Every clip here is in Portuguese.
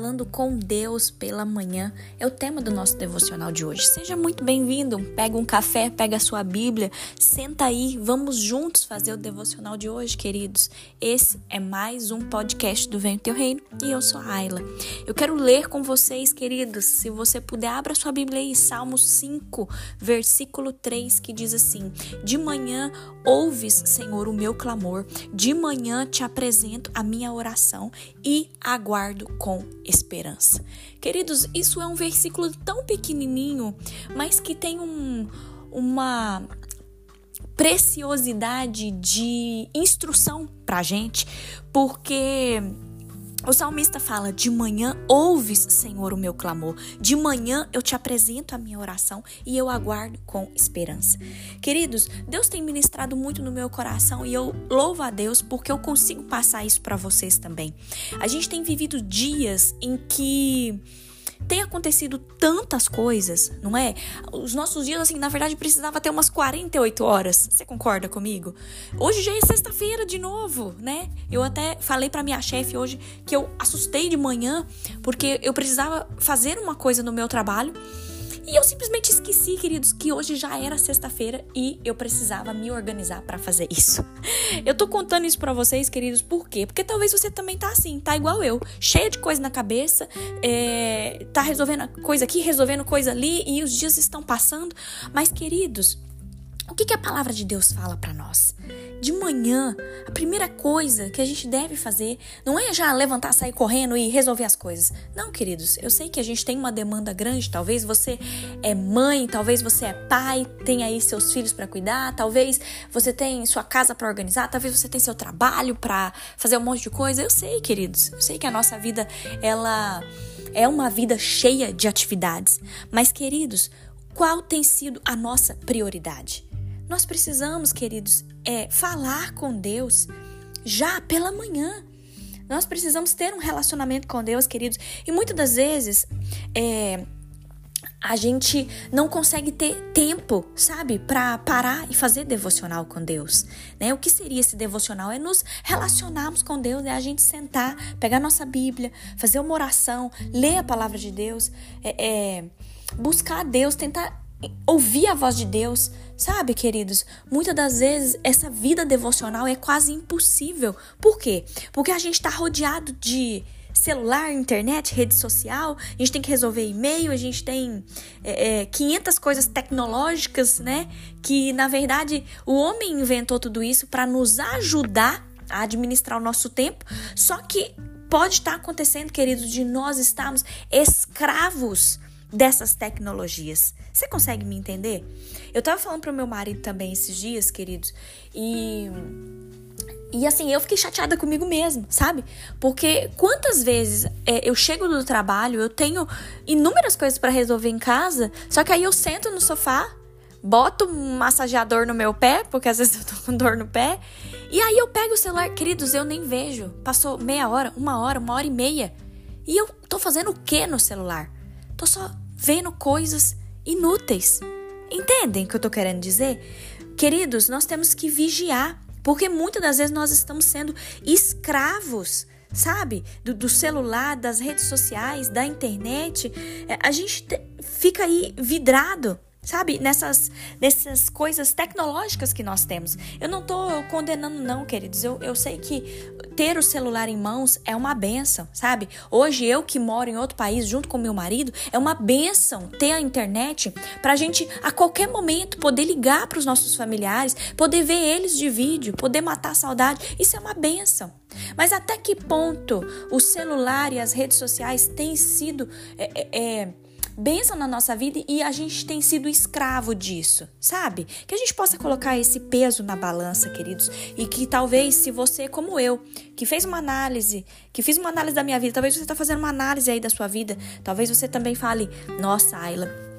falando com Deus pela manhã é o tema do nosso devocional de hoje. Seja muito bem-vindo. Pega um café, pega a sua Bíblia, senta aí, vamos juntos fazer o devocional de hoje, queridos. Esse é mais um podcast do Vem Teu Reino e eu sou a Ayla. Eu quero ler com vocês, queridos. Se você puder, abra sua Bíblia aí, Salmo 5, versículo 3, que diz assim: De manhã ouves, Senhor, o meu clamor, de manhã te apresento a minha oração e aguardo com esperança. Queridos, isso é um versículo tão pequenininho, mas que tem um, uma preciosidade de instrução pra gente, porque o salmista fala: De manhã ouves, Senhor, o meu clamor. De manhã eu te apresento a minha oração e eu aguardo com esperança. Queridos, Deus tem ministrado muito no meu coração e eu louvo a Deus porque eu consigo passar isso para vocês também. A gente tem vivido dias em que tem acontecido tantas coisas, não é? Os nossos dias, assim, na verdade, precisava ter umas 48 horas. Você concorda comigo? Hoje já é sexta-feira de novo, né? Eu até falei para minha chefe hoje que eu assustei de manhã porque eu precisava fazer uma coisa no meu trabalho e eu simplesmente esqueci, queridos, que hoje já era sexta-feira e eu precisava me organizar para fazer isso. Eu tô contando isso para vocês, queridos, por quê? Porque talvez você também tá assim, tá igual eu, cheia de coisa na cabeça, é, tá resolvendo coisa aqui, resolvendo coisa ali e os dias estão passando. Mas, queridos, o que, que a palavra de Deus fala para nós? De manhã, a primeira coisa que a gente deve fazer não é já levantar, sair correndo e resolver as coisas. Não, queridos, eu sei que a gente tem uma demanda grande. Talvez você é mãe, talvez você é pai, tem aí seus filhos para cuidar, talvez você tem sua casa para organizar, talvez você tem seu trabalho para fazer um monte de coisa. Eu sei, queridos, eu sei que a nossa vida ela é uma vida cheia de atividades. Mas, queridos, qual tem sido a nossa prioridade? Nós precisamos, queridos, é, falar com Deus já pela manhã. Nós precisamos ter um relacionamento com Deus, queridos. E muitas das vezes é, a gente não consegue ter tempo, sabe, para parar e fazer devocional com Deus. Né? O que seria esse devocional? É nos relacionarmos com Deus, é a gente sentar, pegar nossa Bíblia, fazer uma oração, ler a palavra de Deus, é, é buscar a Deus, tentar ouvir a voz de Deus, sabe, queridos? Muitas das vezes essa vida devocional é quase impossível. Por quê? Porque a gente está rodeado de celular, internet, rede social, a gente tem que resolver e-mail, a gente tem é, é, 500 coisas tecnológicas, né? Que na verdade o homem inventou tudo isso para nos ajudar a administrar o nosso tempo, só que pode estar acontecendo, queridos, de nós estarmos escravos dessas tecnologias. Você consegue me entender? Eu tava falando pro meu marido também esses dias, queridos, e. E assim, eu fiquei chateada comigo mesmo, sabe? Porque quantas vezes é, eu chego do trabalho, eu tenho inúmeras coisas para resolver em casa, só que aí eu sento no sofá, boto um massageador no meu pé, porque às vezes eu tô com dor no pé, e aí eu pego o celular, queridos, eu nem vejo. Passou meia hora, uma hora, uma hora e meia. E eu tô fazendo o que no celular? Tô só vendo coisas inúteis. Entendem o que eu tô querendo dizer? Queridos, nós temos que vigiar, porque muitas das vezes nós estamos sendo escravos sabe? Do, do, celular, das redes sociais, da internet. É, a gente te, fica aí vidrado sabe, nessas, nessas coisas tecnológicas que nós temos. Eu não tô condenando, não, queridos. Eu, eu sei que ter o celular em mãos é uma benção, sabe? Hoje, eu que moro em outro país junto com meu marido, é uma benção ter a internet pra gente a qualquer momento poder ligar para os nossos familiares, poder ver eles de vídeo, poder matar a saudade. Isso é uma benção. Mas até que ponto o celular e as redes sociais têm sido. É, é, é bênção na nossa vida e a gente tem sido escravo disso, sabe? Que a gente possa colocar esse peso na balança, queridos, e que talvez se você, como eu, que fez uma análise, que fiz uma análise da minha vida, talvez você está fazendo uma análise aí da sua vida, talvez você também fale, nossa, Ayla,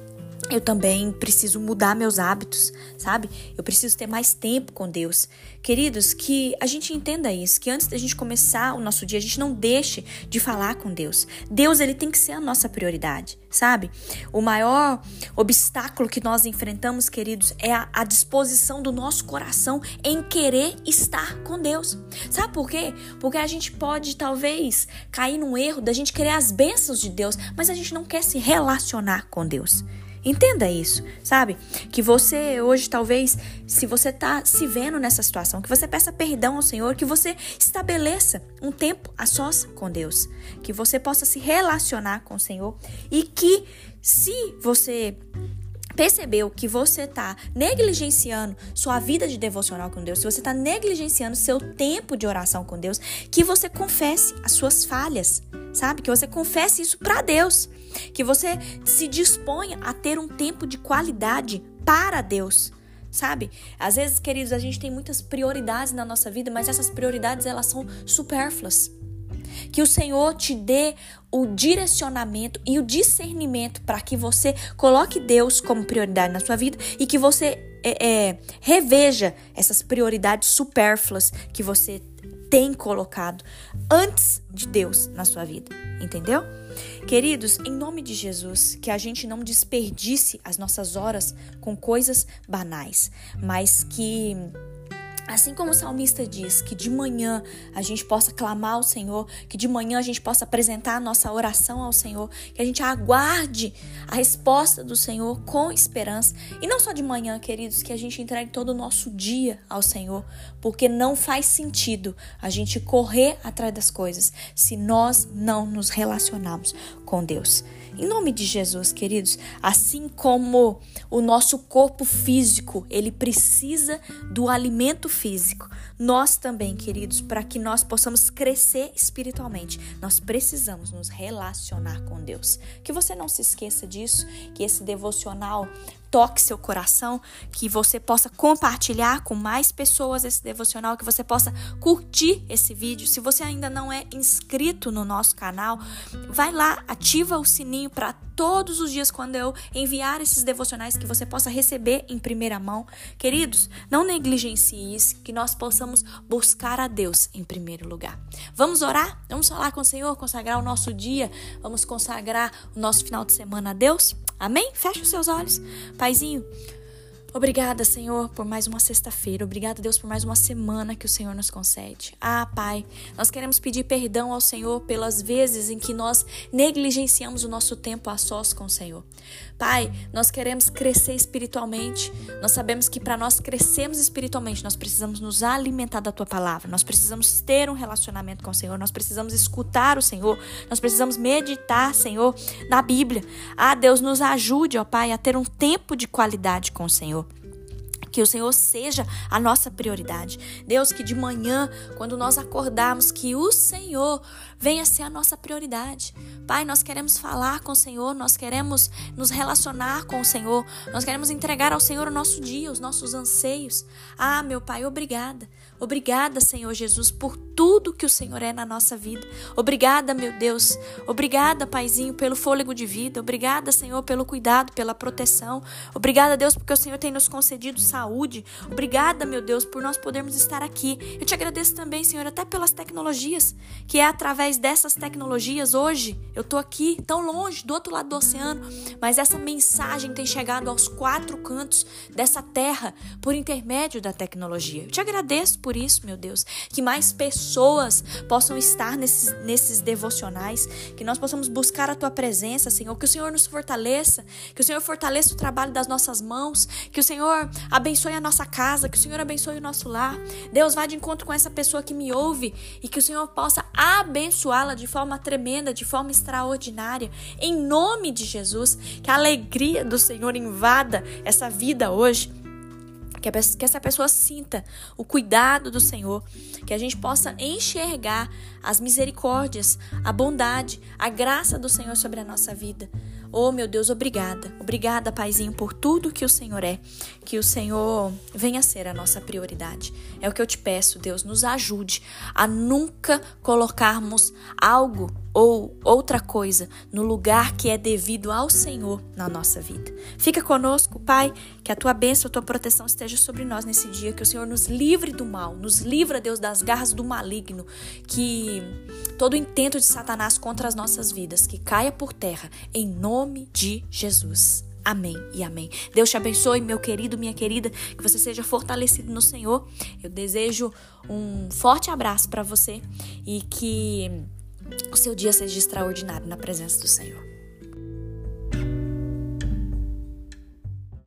eu também preciso mudar meus hábitos, sabe? Eu preciso ter mais tempo com Deus. Queridos, que a gente entenda isso, que antes da gente começar o nosso dia, a gente não deixe de falar com Deus. Deus, ele tem que ser a nossa prioridade, sabe? O maior obstáculo que nós enfrentamos, queridos, é a, a disposição do nosso coração em querer estar com Deus. Sabe por quê? Porque a gente pode talvez cair num erro da gente querer as bênçãos de Deus, mas a gente não quer se relacionar com Deus. Entenda isso, sabe? Que você hoje, talvez, se você tá se vendo nessa situação, que você peça perdão ao Senhor, que você estabeleça um tempo a sós com Deus, que você possa se relacionar com o Senhor e que se você percebeu que você está negligenciando sua vida de devocional com Deus, se você está negligenciando seu tempo de oração com Deus, que você confesse as suas falhas, sabe? Que você confesse isso para Deus que você se disponha a ter um tempo de qualidade para Deus. Sabe? Às vezes, queridos, a gente tem muitas prioridades na nossa vida, mas essas prioridades elas são supérfluas. Que o Senhor te dê o direcionamento e o discernimento para que você coloque Deus como prioridade na sua vida e que você é, é, reveja essas prioridades supérfluas que você tem colocado antes de Deus na sua vida, entendeu? Queridos, em nome de Jesus, que a gente não desperdice as nossas horas com coisas banais, mas que Assim como o salmista diz que de manhã a gente possa clamar ao Senhor, que de manhã a gente possa apresentar a nossa oração ao Senhor, que a gente aguarde a resposta do Senhor com esperança. E não só de manhã, queridos, que a gente entregue todo o nosso dia ao Senhor, porque não faz sentido a gente correr atrás das coisas se nós não nos relacionarmos com Deus. Em nome de Jesus, queridos, assim como o nosso corpo físico, ele precisa do alimento físico, nós também, queridos, para que nós possamos crescer espiritualmente, nós precisamos nos relacionar com Deus. Que você não se esqueça disso, que esse devocional toque seu coração, que você possa compartilhar com mais pessoas esse devocional, que você possa curtir esse vídeo. Se você ainda não é inscrito no nosso canal, vai lá, ativa o sininho para todos os dias quando eu enviar esses devocionais que você possa receber em primeira mão. Queridos, não negligencie isso, que nós possamos buscar a Deus em primeiro lugar. Vamos orar? Vamos falar com o Senhor, consagrar o nosso dia, vamos consagrar o nosso final de semana a Deus? Amém? Feche os seus olhos. Paizinho, Obrigada, Senhor, por mais uma sexta-feira. Obrigada, Deus, por mais uma semana que o Senhor nos concede. Ah, Pai, nós queremos pedir perdão ao Senhor pelas vezes em que nós negligenciamos o nosso tempo a sós com o Senhor. Pai, nós queremos crescer espiritualmente. Nós sabemos que para nós crescermos espiritualmente, nós precisamos nos alimentar da tua palavra. Nós precisamos ter um relacionamento com o Senhor. Nós precisamos escutar o Senhor. Nós precisamos meditar, Senhor, na Bíblia. Ah, Deus, nos ajude, ó Pai, a ter um tempo de qualidade com o Senhor. Que o Senhor seja a nossa prioridade. Deus, que de manhã, quando nós acordarmos, que o Senhor venha ser a nossa prioridade. Pai, nós queremos falar com o Senhor, nós queremos nos relacionar com o Senhor, nós queremos entregar ao Senhor o nosso dia, os nossos anseios. Ah, meu Pai, obrigada. Obrigada, Senhor Jesus, por tudo que o Senhor é na nossa vida. Obrigada, meu Deus. Obrigada, Paizinho, pelo fôlego de vida. Obrigada, Senhor, pelo cuidado, pela proteção. Obrigada, Deus, porque o Senhor tem nos concedido saúde. Obrigada, meu Deus, por nós podermos estar aqui. Eu te agradeço também, Senhor, até pelas tecnologias, que é através dessas tecnologias hoje eu tô aqui tão longe, do outro lado do oceano, mas essa mensagem tem chegado aos quatro cantos dessa terra por intermédio da tecnologia. Eu te agradeço por por isso, meu Deus, que mais pessoas possam estar nesses, nesses devocionais, que nós possamos buscar a tua presença, Senhor, que o Senhor nos fortaleça, que o Senhor fortaleça o trabalho das nossas mãos, que o Senhor abençoe a nossa casa, que o Senhor abençoe o nosso lar. Deus, vá de encontro com essa pessoa que me ouve e que o Senhor possa abençoá-la de forma tremenda, de forma extraordinária, em nome de Jesus, que a alegria do Senhor invada essa vida hoje que essa pessoa sinta o cuidado do Senhor, que a gente possa enxergar as misericórdias, a bondade, a graça do Senhor sobre a nossa vida. Oh, meu Deus, obrigada. Obrigada, Paizinho, por tudo que o Senhor é. Que o Senhor venha ser a nossa prioridade. É o que eu te peço, Deus, nos ajude a nunca colocarmos algo ou outra coisa no lugar que é devido ao Senhor na nossa vida. Fica conosco, Pai, que a tua bênção, a tua proteção esteja sobre nós nesse dia, que o Senhor nos livre do mal, nos livra, Deus, das garras do maligno, que todo intento de Satanás contra as nossas vidas, que caia por terra, em nome de Jesus. Amém e amém. Deus te abençoe, meu querido, minha querida, que você seja fortalecido no Senhor. Eu desejo um forte abraço para você e que o seu dia seja extraordinário na presença do Senhor.